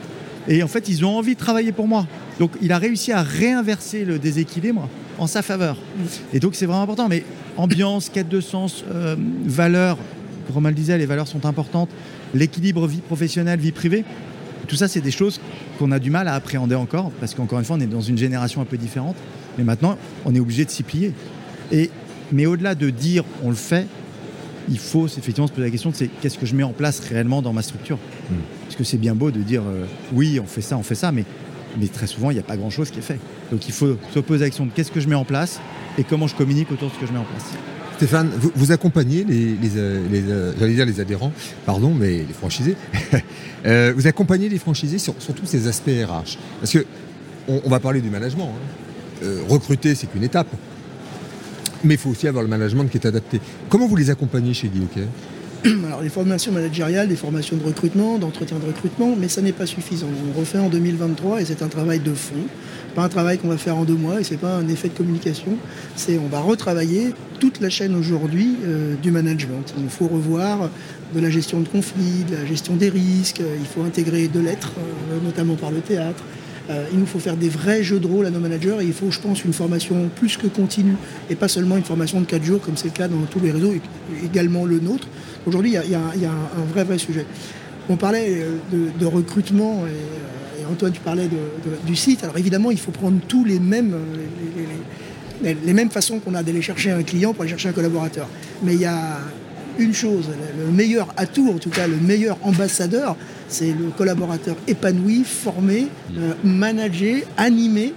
Et en fait, ils ont envie de travailler pour moi. Donc, il a réussi à réinverser le déséquilibre en sa faveur. Et donc, c'est vraiment important. Mais ambiance, quête de sens, euh, valeurs, comme elle disait, les valeurs sont importantes. L'équilibre vie professionnelle, vie privée, tout ça, c'est des choses qu'on a du mal à appréhender encore, parce qu'encore une fois, on est dans une génération un peu différente. Mais maintenant, on est obligé de s'y plier. Et, mais au-delà de dire on le fait, il faut effectivement se poser la question c'est qu'est-ce que je mets en place réellement dans ma structure hmm. Parce que c'est bien beau de dire euh, oui, on fait ça, on fait ça, mais, mais très souvent, il n'y a pas grand-chose qui est fait. Donc il faut se poser la question de qu'est-ce que je mets en place et comment je communique autour de ce que je mets en place. Stéphane, vous, accompagnez les, euh, j'allais dire les adhérents, pardon, mais les franchisés. Euh, vous accompagnez les franchisés sur, tous ces aspects RH. Parce que on, va parler du management. Hein. Euh, recruter, c'est qu'une étape. Mais il faut aussi avoir le management qui est adapté. Comment vous les accompagnez chez Guy Alors les formations managériales, des formations de recrutement, d'entretien de recrutement, mais ça n'est pas suffisant. On refait en 2023 et c'est un travail de fond pas un travail qu'on va faire en deux mois et c'est pas un effet de communication. C'est on va retravailler toute la chaîne aujourd'hui euh, du management. Il faut revoir de la gestion de conflits, de la gestion des risques. Il faut intégrer de l'être, euh, notamment par le théâtre. Euh, il nous faut faire des vrais jeux de rôle à nos managers et il faut, je pense, une formation plus que continue et pas seulement une formation de 4 jours comme c'est le cas dans tous les réseaux, également le nôtre. Aujourd'hui, il y, a, un, vrai, vrai sujet. On parlait de, recrutement et Antoine, tu parlais du site. Alors évidemment, il faut prendre tous les mêmes, euh, les, mêmes façons qu'on a d'aller chercher un client pour aller chercher un collaborateur. Mais il y a une chose, le meilleur atout, en tout cas le meilleur ambassadeur, c'est le collaborateur épanoui, formé, euh, managé, animé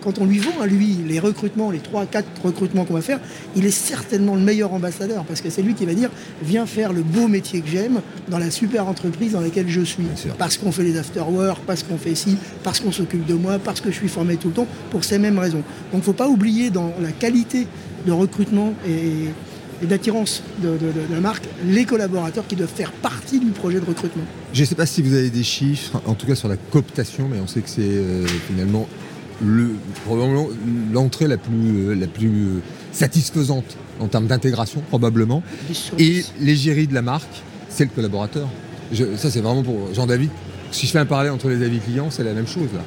quand on lui vend à lui les recrutements, les 3-4 recrutements qu'on va faire, il est certainement le meilleur ambassadeur parce que c'est lui qui va dire viens faire le beau métier que j'aime dans la super entreprise dans laquelle je suis. Parce qu'on fait les after-work, parce qu'on fait ci, parce qu'on s'occupe de moi, parce que je suis formé tout le temps, pour ces mêmes raisons. Donc il ne faut pas oublier dans la qualité de recrutement et et d'attirance de, de- de la marque les collaborateurs qui doivent faire partie du projet de recrutement. Je ne sais pas si vous avez des chiffres, en tout cas sur la cooptation, mais on sait que c'est euh, finalement le, probablement l'entrée la plus, euh, la plus euh, satisfaisante en termes d'intégration, probablement. 10 sur Et 10. l'égérie de la marque, c'est le collaborateur. Je- ça, c'est vraiment pour Jean-David. Si je fais un parallèle entre les avis clients, c'est la même chose. Là.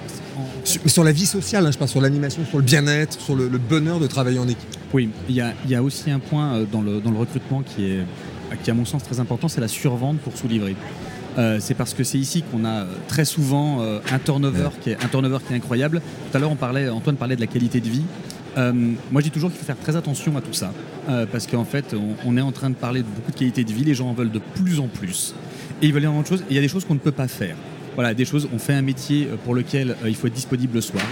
Sur, sur la vie sociale, hein, je parle sur l'animation, sur le bien-être, sur le, le bonheur de travailler en équipe. Oui, il y a, il y a aussi un point euh, dans le, dans le recrutement qui est, qui est à mon sens très important, c'est la survente pour sous-livrer. Euh, c'est parce que c'est ici qu'on a euh, très souvent euh, un, turnover qui est, un turnover qui est incroyable. Tout à l'heure, on parlait, Antoine parlait de la qualité de vie. Euh, moi, je dis toujours qu'il faut faire très attention à tout ça. parce qu'en fait, on, on est en train de parler de beaucoup de qualité de vie. Les gens en veulent de plus en plus. Et ils veulent de choses. Et il y a des choses qu'on ne peut pas faire. Voilà, des choses. On fait un métier euh, pour lequel euh, il faut être disponible le soir.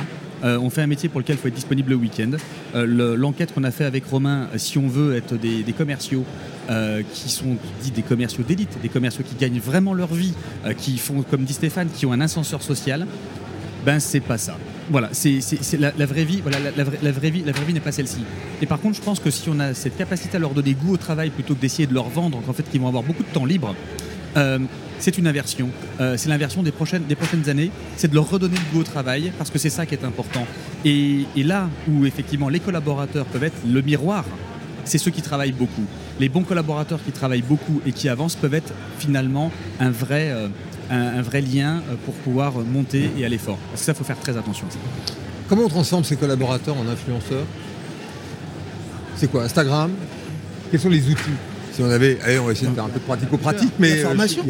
Euh, on fait un métier pour lequel il faut être disponible le week-end. Le- L'enquête qu'on a fait avec Romain, si on veut être des, commerciaux qui sont dits des commerciaux d'élite, des commerciaux qui gagnent vraiment leur vie, qui font, comme dit Stéphane, qui ont un ascenseur social, ben c'est pas ça. Voilà, c'est la, vraie vie. Vie n'est pas celle-ci. Et par contre, je pense que si on a cette capacité à leur donner goût au travail plutôt que d'essayer de leur vendre, qu'en fait, qu'ils vont avoir beaucoup de temps libre. Euh, c'est une inversion. Euh, c'est l'inversion des prochaines, années. C'est de leur redonner le goût au travail parce que c'est ça qui est important. Et, là où effectivement les collaborateurs peuvent être le miroir, c'est ceux qui travaillent beaucoup. Les bons collaborateurs qui travaillent beaucoup et qui avancent peuvent être finalement un vrai, euh, lien pour pouvoir monter et aller fort. Parce que ça, il faut faire très attention. Comment on transforme ces collaborateurs en influenceurs? C'est quoi Instagram? Quels sont les outils? Si on avait, allez, on va essayer de faire un peu de pratico-pratique, mais La euh, formation.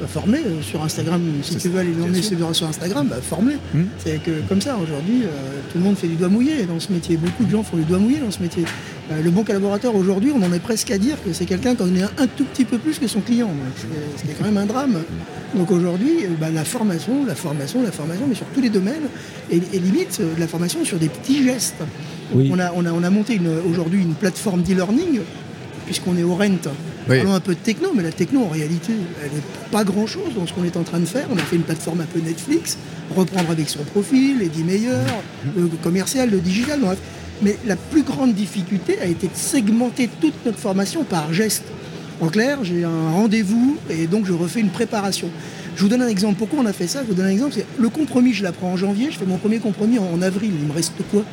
Bah, former euh, sur Instagram, si tu veux aller emmener ces bureaux sur Instagram, bah, forme-les. Hmm. C'est que comme ça, aujourd'hui, euh, tout le monde fait du doigt mouillé dans ce métier. Beaucoup de gens font du doigt mouillé dans ce métier. Euh, le bon collaborateur, aujourd'hui, on en est presque à dire que c'est quelqu'un qui en est un, un tout petit peu plus que son client. C'est quand même un drame. Donc aujourd'hui, bah, la formation, la formation, la formation, mais sur tous les domaines, et, et limite, euh, de la formation sur des petits gestes. Oui. On, a, on, a, on a monté une- aujourd'hui une plateforme d'e-learning, puisqu'on est au Rent. Oui. Parlons un peu de techno, mais la techno, en réalité, elle n'est pas grand-chose dans ce qu'on est en train de faire. On a fait une plateforme un peu Netflix, reprendre avec son profil, les 10 meilleurs, le commercial, le digital, bref. Mais la plus grande difficulté a été de segmenter toute notre formation par geste. En clair, j'ai un rendez-vous et donc je refais une préparation. Je vous donne un exemple. Pourquoi on a fait ça? Je vous donne un exemple. Le compromis, je l'apprends en janvier. Je fais mon premier compromis en avril. Il me reste quoi?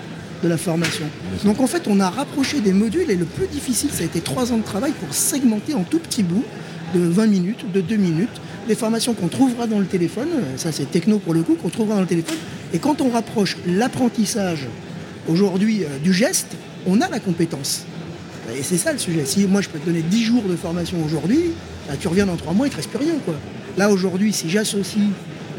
De la formation Donc en fait, on a rapproché des modules et le plus difficile, ça a été trois ans de travail pour segmenter en tout petits bouts de 20 minutes, de 2 minutes, des formations qu'on trouvera dans le téléphone. Ça, c'est techno pour le coup, qu'on trouvera dans le téléphone. Et quand on rapproche l'apprentissage aujourd'hui euh, du geste, on a la compétence. Et c'est ça le sujet. Si moi je peux te donner 10 jours de formation aujourd'hui, bah, tu reviens dans 3 mois, il ne te reste plus rien. Quoi. Là aujourd'hui, si j'associe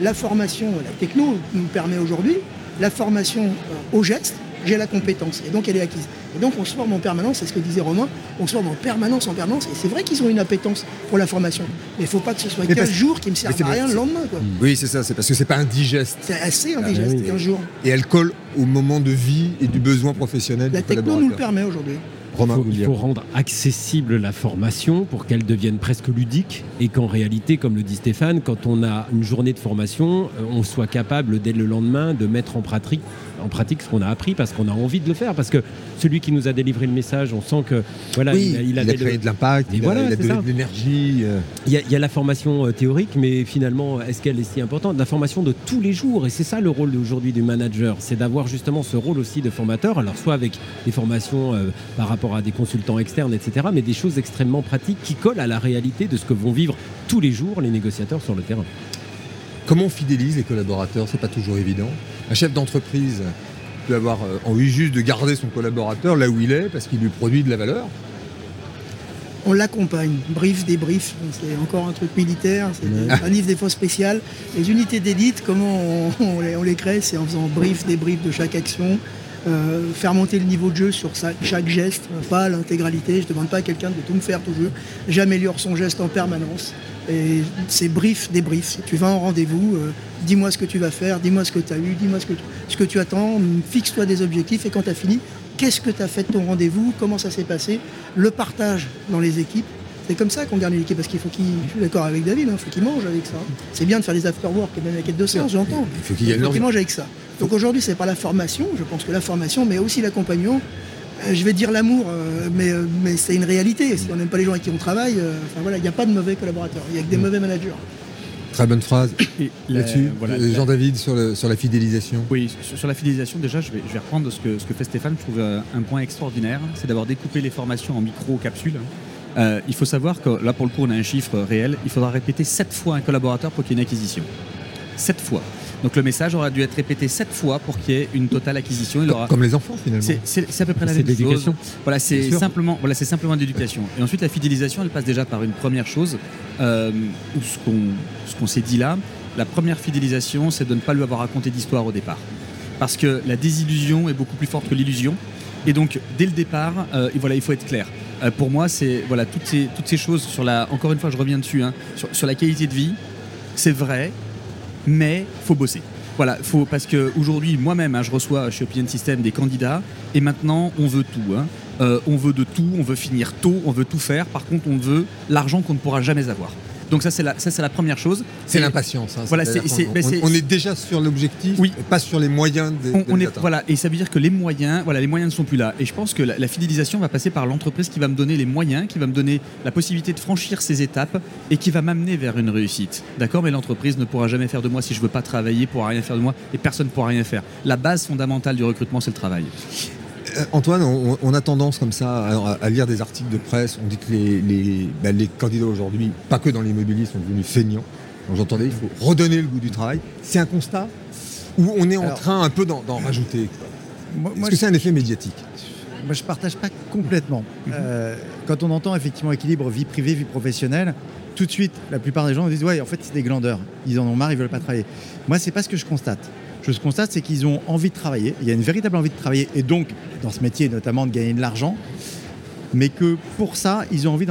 la formation, la techno nous permet aujourd'hui, la formation euh, au geste, j'ai la compétence. Et donc elle est acquise. Et donc on se forme en permanence, c'est ce que disait Romain, on se forme en permanence, en permanence. Et c'est vrai qu'ils ont une appétence pour la formation. Mais il ne faut pas que ce soit Mais 15 parce- jours qui me servent à rien le lendemain. Quoi. Oui, c'est ça, c'est parce que c'est pas indigeste. C'est assez bah indigeste, oui. 15 jours. Et elle colle au moment de vie et du besoin professionnel La du techno nous le permet aujourd'hui. Romain, Il faut, il rendre accessible la formation pour qu'elle devienne presque ludique et qu'en réalité, comme le dit Stéphane, quand on a une journée de formation, euh, on soit capable dès le lendemain de mettre en pratique, en pratique ce qu'on a appris parce qu'on a envie de le faire. Parce que celui qui nous a délivré le message, on sent que voilà, Oui, il, a- il a créé le- de l'impact, il, a- voilà, il a c'est donné ça. de l'énergie. euh. Il y, a, il y a la formation euh, théorique, mais finalement, est-ce qu'elle est si importante? La formation de tous les jours, et c'est ça le rôle d'aujourd'hui du manager, c'est d'avoir justement ce rôle aussi de formateur, alors soit avec des formations euh, par rapport à des consultants externes, etc., mais des choses extrêmement pratiques qui collent à la réalité de ce que vont vivre tous les jours les négociateurs sur le terrain. Comment on fidélise les collaborateurs? C'est pas toujours évident. Un chef d'entreprise peut avoir euh, envie juste de garder son collaborateur là où il est parce qu'il lui produit de la valeur. On l'accompagne, brief, débrief, c'est encore un truc militaire, c'est un livre des fois spécial. Les unités d'élite, comment on, on les, on les crée? C'est en faisant brief, débrief de chaque action, euh, faire monter le niveau de jeu sur chaque geste, pas l'intégralité. Je ne demande pas à quelqu'un de tout me faire toujours. J'améliore son geste en permanence. Et c'est brief, débrief. Si tu vas en rendez-vous, euh, dis-moi ce que tu vas faire, dis-moi ce que tu as eu, dis-moi ce que, ce que tu attends, fixe-toi des objectifs et quand tu as fini, qu'est-ce que tu as fait de ton rendez-vous, comment ça s'est passé, le partage dans les équipes. C'est comme ça qu'on garde l'équipe parce qu'il faut qu'il. Je suis d'accord avec David, il faut qu'il mange avec ça. C'est bien de faire des after-work et même avec les deux séances, j'entends. Il faut qu'il mange avec ça. Donc aujourd'hui, c'est pas la formation, je pense que la formation, mais aussi l'accompagnement. euh, je vais dire l'amour, euh, mais, euh, mais c'est une réalité. Si on n'aime pas les gens avec qui on travaille, euh, enfin voilà, il n'y a pas de mauvais collaborateurs, il n'y a que des mauvais managers. Très bonne phrase Et la- là-dessus. voilà, Euh, la- Jean-David sur, le- sur la fidélisation. Oui, sur, sur la fidélisation, déjà, je vais, je vais reprendre ce que, ce que fait Stéphane. Je trouve un point extraordinaire, c'est d'avoir découpé les formations en micro-capsules. Euh, il faut savoir que là, pour le coup, on a un chiffre réel. Il faudra répéter 7 fois un collaborateur pour qu'il y ait une acquisition. 7 fois. Donc le message aura dû être répété 7 fois pour qu'il y ait une totale acquisition. Il aura... Comme les enfants finalement. C'est- à peu près la même chose. Voilà, c'est simplement, voilà, c'est simplement l'éducation. Et ensuite, la fidélisation, elle passe déjà par une première chose, euh, ce qu'on ce qu'on s'est dit là. La première fidélisation, c'est de ne pas lui avoir raconté d'histoire au départ, parce que la désillusion est beaucoup plus forte que l'illusion. Et donc, dès le départ, euh, et voilà, il faut être clair. Euh, pour moi, c'est voilà toutes ces toutes ces choses sur la. Encore une fois, je reviens dessus. hein, sur, la qualité de vie, c'est vrai, mais faut bosser. Voilà, faut, parce qu'aujourd'hui, moi-même, hein, je reçois chez Opinion System des candidats, et maintenant, on veut tout. hein. Euh, on veut de tout, on veut finir tôt, on veut tout faire. Par contre, on veut l'argent qu'on ne pourra jamais avoir. Donc ça, c'est la, ça, c'est la première chose. C'est l'impatience. hein. Voilà, c'est- c'est- on, est déjà sur l'objectif, Oui. et pas sur les moyens de, on, de on les est, atteindre. voilà, et ça veut dire que les moyens, voilà, les moyens ne sont plus là. Et je pense que la, la fidélisation va passer par l'entreprise qui va me donner les moyens, qui va me donner la possibilité de franchir ces étapes et qui va m'amener vers une réussite. D'accord? Mais l'entreprise ne pourra jamais faire de moi si je veux pas travailler, pourra rien faire de moi et personne ne pourra rien faire. La base fondamentale du recrutement, c'est le travail. Euh, Antoine, on, on a tendance comme ça à, à lire des articles de presse. On dit que les, les, bah, les candidats aujourd'hui, pas que dans l'immobilier, sont devenus feignants. J'entendais, il faut redonner le goût du travail. C'est un constat où on est en Alors- train un peu d'en rajouter. Est-ce que c'est un effet médiatique? Moi, je partage pas complètement. Euh, quand on entend effectivement équilibre vie privée, vie professionnelle, tout de suite, la plupart des gens disent ouais, en fait, c'est des glandeurs. Ils en ont marre, ils veulent pas travailler. Moi, c'est pas ce que je constate. Je constate, c'est qu'ils ont envie de travailler. Il y a une véritable envie de travailler et donc, dans ce métier, notamment de gagner de l'argent. Mais que pour ça, ils ont envie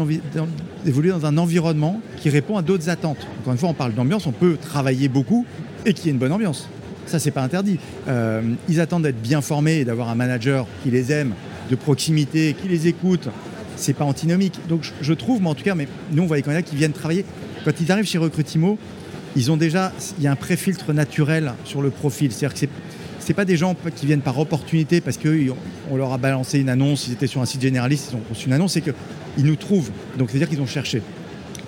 d'évoluer dans un environnement qui répond à d'autres attentes. Encore une fois, on parle d'ambiance, on peut travailler beaucoup et qu'il y ait une bonne ambiance. Ça, c'est pas interdit. Euh, ils attendent d'être bien formés et d'avoir un manager qui les aime, de proximité, qui les écoute. C'est pas antinomique. Donc, je, trouve, moi en tout cas, mais nous, on voit les candidats qui viennent travailler. Quand ils arrivent chez Recrutimo, ils ont déjà, il y a un préfiltre naturel sur le profil. C'est-à-dire que c'est c'est pas des gens qui viennent par opportunité parce qu'on leur a balancé une annonce, ils étaient sur un site généraliste, ils ont reçu une annonce, c'est qu'ils nous trouvent. Donc c'est-à-dire qu'ils ont cherché.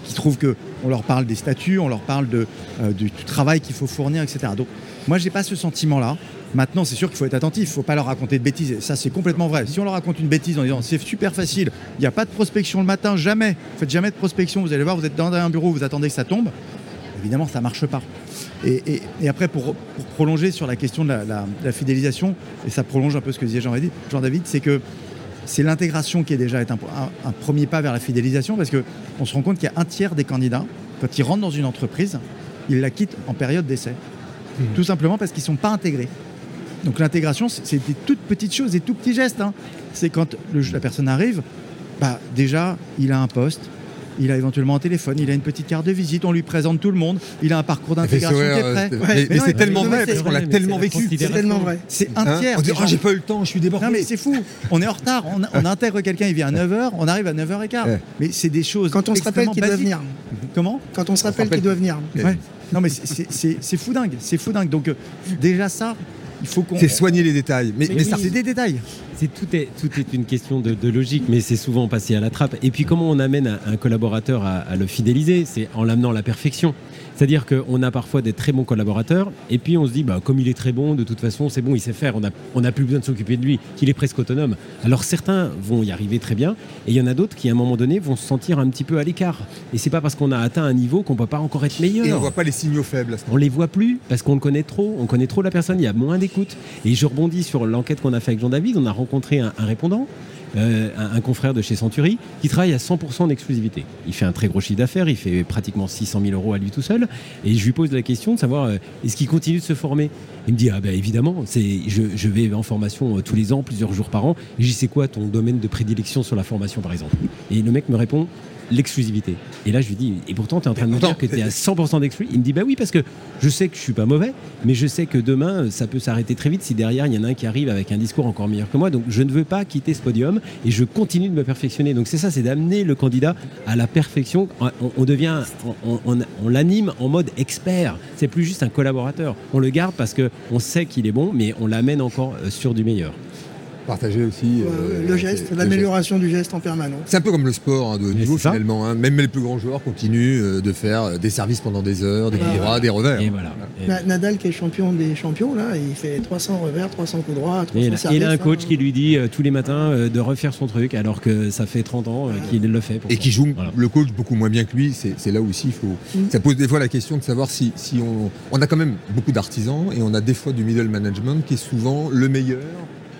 Qui trouvent qu'on leur parle des statuts, on leur parle euh, du, travail qu'il faut fournir, etc. Donc moi, j'ai pas ce sentiment-là. Maintenant, c'est sûr qu'il faut être attentif, il ne faut pas leur raconter de bêtises. Ça, c'est complètement vrai. Si on leur raconte une bêtise en disant c'est super facile, il n'y a pas de prospection le matin, jamais, faites jamais de prospection, vous allez voir, vous êtes dans un bureau, vous attendez que ça tombe, évidemment, ça ne marche pas. Et, et- et après, pour, pour prolonger sur la question de la, la- la fidélisation, et ça prolonge un peu ce que disait Jean-David, Jean-David, c'est que c'est l'intégration qui est déjà est un, un- un premier pas vers la fidélisation, parce qu'on se rend compte qu'il y a un tiers des candidats, quand ils rentrent dans une entreprise, ils la quittent en période d'essai. Tout simplement parce qu'ils ne sont pas intégrés. Donc l'intégration, c'est c'est des toutes petites choses, des tout petits gestes. hein. C'est quand le- la personne arrive, bah, déjà, il a un poste, il a éventuellement un téléphone, il a une petite carte de visite, on lui présente tout le monde, il a un parcours d'intégration qui est prêt. Ouais, mais mais mais non, c'est tellement vrai, c'est parce qu'on l'a tellement vécu. C'est tellement vrai. C'est un Hein tiers. on dit, oh, j'ai pas eu le temps, je suis débordé. non mais c'est fou, on est en retard, on, on intègre quelqu'un, il vient à 9h, on arrive à 9h15. Ouais. Mais c'est des choses Quand on se rappelle qu'il doit venir. Comment? Quand on se rappelle qu'il doit venir. Non mais c'est- c'est- c'est c'est fou dingue, c'est fou dingue. Donc euh, déjà ça, il faut qu'on... C'est soigner les détails. Mais, Mais, mais ça, c'est des détails. C'est tout est tout est une question de, de logique, mais c'est souvent passé à la trappe. Et puis comment on amène un, un collaborateur à, à le fidéliser, c'est en l'amenant à la perfection. C'est-à-dire qu'on a parfois des très bons collaborateurs, et puis on se dit, bah, comme il est très bon, de toute façon, c'est bon, il sait faire, on n'a on a plus besoin de s'occuper de lui, qu'il est presque autonome. Alors certains vont y arriver très bien, et il y en a d'autres qui, à un moment donné, vont se sentir un petit peu à l'écart. Et c'est pas parce qu'on a atteint un niveau qu'on peut pas encore être meilleur. et on voit pas les signaux faibles à ce On les voit plus parce qu'on le connaît trop, on connaît trop la personne, il y a moins d'écoute. Et je rebondis sur l'enquête qu'on a fait avec Jean-David, on a rencontré un, un répondant, euh, un, confrère de chez Century, qui travaille à 100% d'exclusivité. Il fait un très gros chiffre d'affaires, il fait pratiquement 600 000 euros à lui tout seul. Et je lui pose la question de savoir euh, est-ce qu'il continue de se former? Il me dit ah ben évidemment, c'est je, je vais en formation euh, tous les ans, plusieurs jours par an. Dis c'est quoi ton domaine de prédilection sur la formation par exemple? Et le mec me répond l'exclusivité. Et là, je lui dis, et pourtant, tu es en train de me dire que tu es à 100% d'exclus. Il me dit, bah oui, parce que je sais que je suis pas mauvais, mais je sais que demain, ça peut s'arrêter très vite si derrière, il y en a un qui arrive avec un discours encore meilleur que moi. Donc, je ne veux pas quitter ce podium et je continue de me perfectionner. Donc, c'est ça, c'est d'amener le candidat à la perfection. On, devient, on, on- on l'anime en mode expert. C'est plus juste un collaborateur. On le garde parce qu'on sait qu'il est bon, mais on l'amène encore euh, sur du meilleur. Partager aussi. euh, le geste, l'amélioration du geste en permanence. C'est un peu comme le sport hein, de haut niveau finalement. Hein. Même les plus grands joueurs continuent euh, de faire euh, des services pendant des heures, des coups droits, des revers. Et voilà. Et... Nadal qui est champion des champions là, il fait 300 revers, 300 coups droits, 300 et il, services, il a un coach hein. qui lui dit euh, tous les matins euh, de refaire son truc alors que ça fait 30 ans euh, qu'il le fait. Et qui joue voilà. le coach beaucoup moins bien que lui. C'est là aussi il faut. Mm. Ça pose des fois la question de savoir si, si on, on a quand même beaucoup d'artisans et on a des fois du middle management qui est souvent le meilleur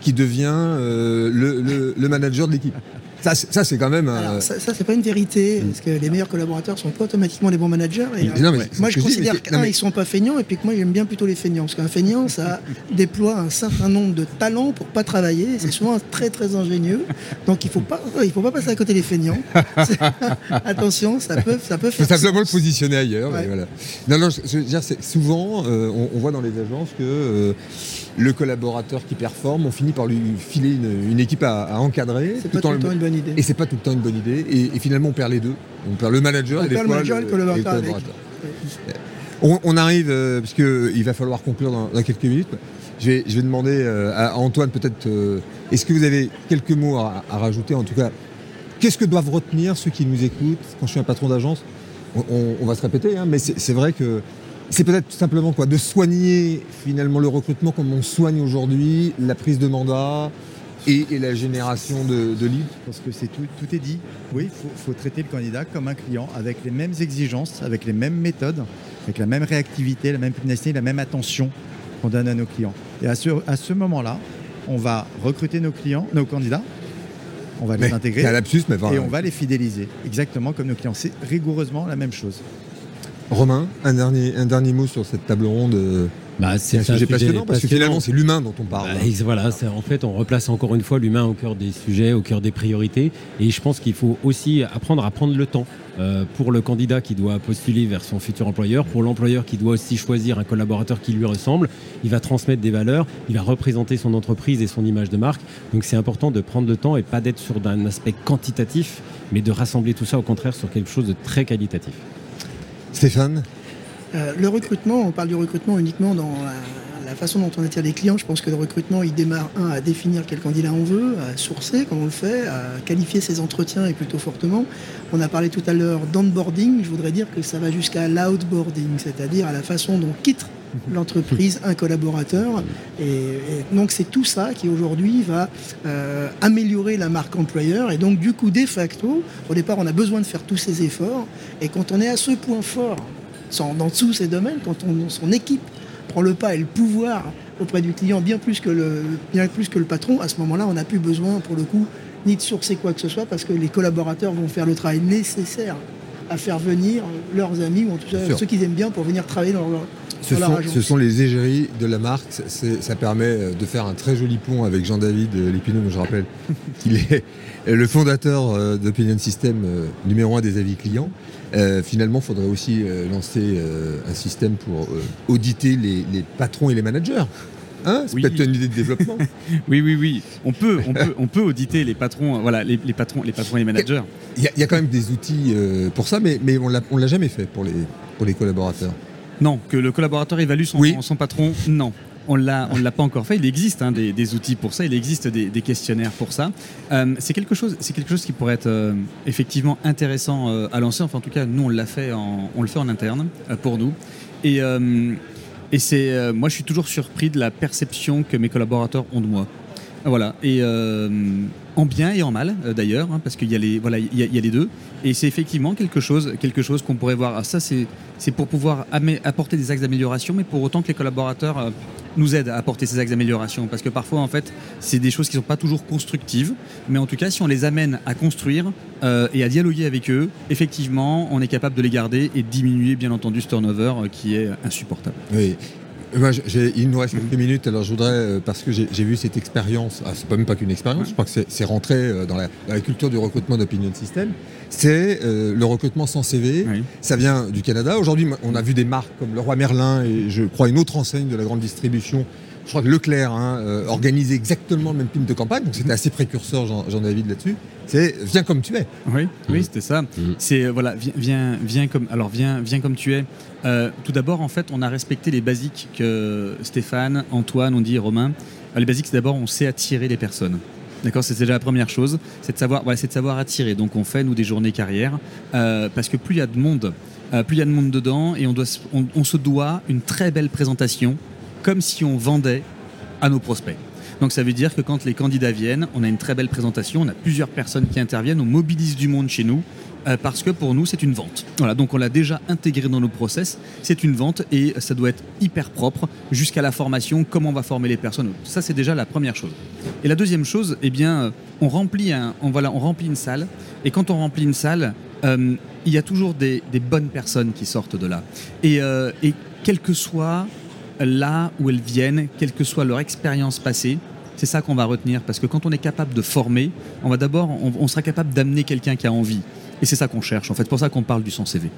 qui devient euh, le, le, le, manager de l'équipe. Ça, ça c'est quand même. Alors, ça, ça c'est pas une vérité, mmh. parce que les meilleurs collaborateurs sont pas automatiquement les bons managers. Et, non, mais moi, je considère qu'un, mais... sont pas feignants, et puis que moi, j'aime bien plutôt les feignants, parce qu'un feignant, ça déploie un certain nombre de talents pour pas travailler. C'est souvent très très ingénieux, donc il faut pas, il faut pas passer à côté des feignants. Attention, ça peut, ça peut faire. Faut simplement le positionner ailleurs. Ouais. Voilà. Non, non, je, veux dire, souvent, euh, on, on, voit dans les agences que. Le collaborateur qui performe, on finit par lui filer une, une équipe à, à encadrer. C'est pas tout le temps une bonne idée. Et c'est pas tout le temps une bonne idée. Et, et, finalement, on perd les deux. On perd le manager on et des perd fois le manager et le collaborateur. Avec. On, on, arrive, euh, parce qu'il va falloir conclure dans, dans, quelques minutes. Je vais, je vais demander euh, à Antoine peut-être, euh, est-ce que vous avez quelques mots à, à rajouter? En tout cas, qu'est-ce que doivent retenir ceux qui nous écoutent? Quand je suis un patron d'agence, on, on, va se répéter, hein, mais c'est vrai que c'est peut-être tout simplement quoi, de soigner finalement le recrutement comme on soigne aujourd'hui la prise de mandat et, et la génération de, de leads. Parce que c'est tout, tout est dit. Oui, il faut, faut, traiter le candidat comme un client avec les mêmes exigences, avec les mêmes méthodes, avec la même réactivité, la même pugnacité, la même attention qu'on donne à nos clients. Et à ce, à ce moment-là, on va recruter nos clients, nos candidats. On va les intégrer lapsus, mais et on va les fidéliser, exactement comme nos clients. C'est rigoureusement la même chose. Romain, un dernier, un dernier mot sur cette table ronde. Bah, c'est un, sujet passionnant parce que finalement c'est l'humain dont on parle. Bah, voilà, en fait on replace encore une fois l'humain au cœur des sujets, au cœur des priorités. Et je pense qu'il faut aussi apprendre à prendre le temps euh, pour le candidat qui doit postuler vers son futur employeur, pour l'employeur qui doit aussi choisir un collaborateur qui lui ressemble. Il va transmettre des valeurs, il va représenter son entreprise et son image de marque. Donc c'est important de prendre le temps et pas d'être sur un aspect quantitatif, mais de rassembler tout ça au contraire sur quelque chose de très qualitatif. Stéphane euh, le recrutement, on parle du recrutement uniquement dans la, façon dont on attire les clients. Je pense que le recrutement, il démarre, un, à définir quel candidat on veut, à sourcer, comme on le fait, à qualifier ses entretiens et plutôt fortement. On a parlé tout à l'heure d'onboarding, je voudrais dire que ça va jusqu'à l'outboarding, c'est-à-dire à la façon dont quitte l'entreprise, un collaborateur. Et, et donc c'est tout ça qui aujourd'hui va euh, améliorer la marque employeur. Et donc du coup, de facto, au départ, on a besoin de faire tous ces efforts. Et quand on est à ce point fort, dans tous ces domaines, quand on, son équipe prend le pas et le pouvoir auprès du client bien plus que le, bien plus que le patron, à ce moment-là, on n'a plus besoin, pour le coup, ni de sourcer quoi que ce soit, parce que les collaborateurs vont faire le travail nécessaire à faire venir leurs amis, ou en tout cas ceux qu'ils aiment bien, pour venir travailler dans leur, ce sont, ce sont, les égéries de la marque. Ça permet de faire un très joli pont avec Jean-David Lépineux, je rappelle qu'il est le fondateur d'Opinion System numéro un des avis clients. Euh, finalement, il faudrait aussi euh, lancer euh, un système pour auditer les, les, patrons et les managers. Hein? C'est oui. peut-être une idée de développement. oui, oui, oui. On peut, on peut, on peut auditer les patrons, voilà, les, les, patrons, les patrons et les managers. Il y, a, il y a quand même des outils pour ça, mais, mais on ne l'a jamais fait pour les, pour les collaborateurs. Non, que le collaborateur évalue son, oui. son patron, non. On l'a, on l'a pas encore fait. Il existe hein, des, des, outils pour ça. Il existe des, des questionnaires pour ça. Euh, c'est quelque chose, c'est quelque chose qui pourrait être euh, effectivement intéressant euh, à lancer. Enfin, en tout cas, nous on l'a fait, en, on le fait en interne pour nous. Et, et c'est, moi, je suis toujours surpris de la perception que mes collaborateurs ont de moi. Voilà. Et en bien et en mal d'ailleurs, hein, parce qu'il y a les voilà, il y, y, a les deux. Et c'est effectivement quelque chose, quelque chose qu'on pourrait voir. Ah, ça, c'est c'est pour pouvoir apporter des axes d'amélioration, mais pour autant que les collaborateurs euh, nous aident à apporter ces axes d'amélioration, parce que parfois, en fait, c'est des choses qui ne sont pas toujours constructives, mais en tout cas, si on les amène à construire euh, et à dialoguer avec eux, effectivement, on est capable de les garder et de diminuer, bien entendu, ce turnover euh, qui est insupportable. Moi, il nous reste quelques minutes, alors je voudrais, euh, parce que j'ai vu cette expérience, ah, c'est pas même pas qu'une expérience, je crois que c'est rentré euh, dans la, dans la, culture du recrutement d'Opinion System, c'est euh, le recrutement sans CV, oui. ça vient du Canada. Aujourd'hui, on a vu des marques comme le Roi Merlin et je crois une autre enseigne de la grande distribution je crois que Leclerc hein, euh, organisait exactement le même film de campagne, donc c'était assez précurseur, Jean-David, là-dessus. C'est viens comme tu es. Oui, oui, mmh. c'était ça. Mmh. C'est voilà, viens, viens, viens, comme alors viens, viens comme tu es. Euh, tout d'abord, en fait, on a respecté les basiques que Stéphane, Antoine, on dit Romain. Les basiques, c'est d'abord, on sait attirer les personnes. D'accord, c'est déjà la première chose, c'est de savoir, voilà, c'est de savoir attirer. Donc on fait nous des journées carrière euh, parce que plus il y a de monde, euh, plus il y a de monde dedans et on, doit, on, on se doit une très belle présentation, comme si on vendait à nos prospects. Donc ça veut dire que quand les candidats viennent, on a une très belle présentation, on a plusieurs personnes qui interviennent, on mobilise du monde chez nous. euh, parce que pour nous, c'est une vente. Voilà, donc on l'a déjà intégré dans nos process. C'est une vente et ça doit être hyper propre jusqu'à la formation, comment on va former les personnes. Ça, c'est déjà la première chose. Et la deuxième chose, eh bien, on remplit, on, voilà, on remplit une salle. Et quand on remplit une salle, euh, il y a toujours des, des bonnes personnes qui sortent de là. Et, euh, et quel que soit là où elles viennent, quelle que soit leur expérience passée, c'est ça qu'on va retenir. Parce que quand on est capable de former, on va d'abord, on, sera capable d'amener quelqu'un qui a envie. Et c'est ça qu'on cherche. En fait, c'est pour ça qu'on parle du son CV.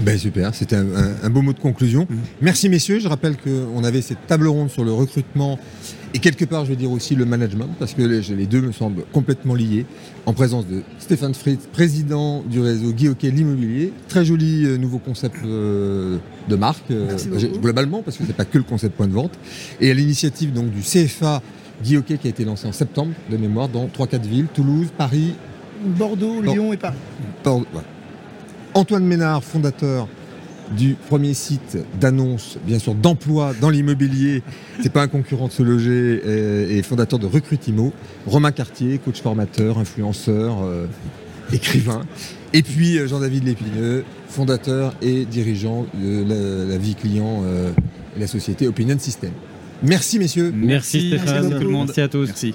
Ben super, c'était un, un- un beau mot de conclusion. Mhm. Merci messieurs, je rappelle qu'on avait cette table ronde sur le recrutement et quelque part je vais dire aussi le management parce que les, les deux me semblent complètement liés en présence de Stéphane Fritz, président du réseau Guy Hockey l'immobilier. Très joli euh, nouveau concept euh, de marque euh, globalement parce que c'est pas que le concept point de vente et à l'initiative donc du CFA Guy Hockey qui a été lancé en septembre de mémoire dans 3-4 villes, Toulouse, Paris, Bordeaux. Lyon et Paris. Antoine Ménard, fondateur du premier site d'annonce, bien sûr, d'emploi dans l'immobilier. C'est pas un concurrent de se loger euh, et, fondateur de Recrutimo. Romain Cartier, coach formateur, influenceur, euh, écrivain. Et puis euh, Jean-David Lépineux, fondateur et dirigeant de la, la vie client euh, et la société Opinion System. Merci messieurs. Merci, Merci Stéphane. beaucoup tout le monde. Merci à tous. Merci.